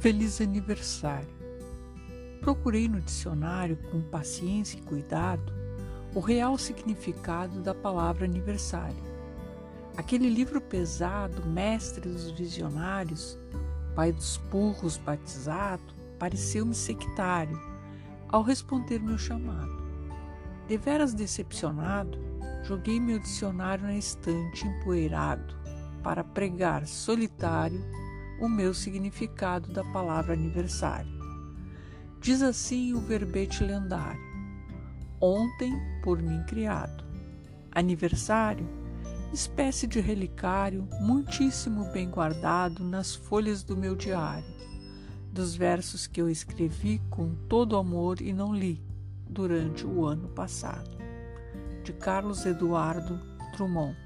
Feliz aniversário! Procurei no dicionário com paciência e cuidado o real significado da palavra aniversário. Aquele livro pesado, mestre dos visionários, pai dos burros batizado, pareceu-me sectário ao responder meu chamado. Deveras decepcionado, joguei meu dicionário na estante empoeirado para pregar solitário o meu significado da palavra aniversário. Diz assim o verbete lendário: Ontem por mim criado. Aniversário, espécie de relicário muitíssimo bem guardado nas folhas do meu diário, dos versos que eu escrevi com todo amor e não li durante o ano passado. De Carlos Eduardo Drummond